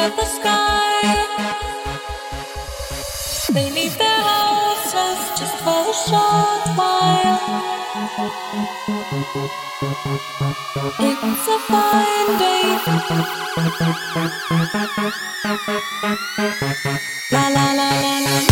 at the sky. They leave their houses just for a short while. It's a fine day. La la la la la.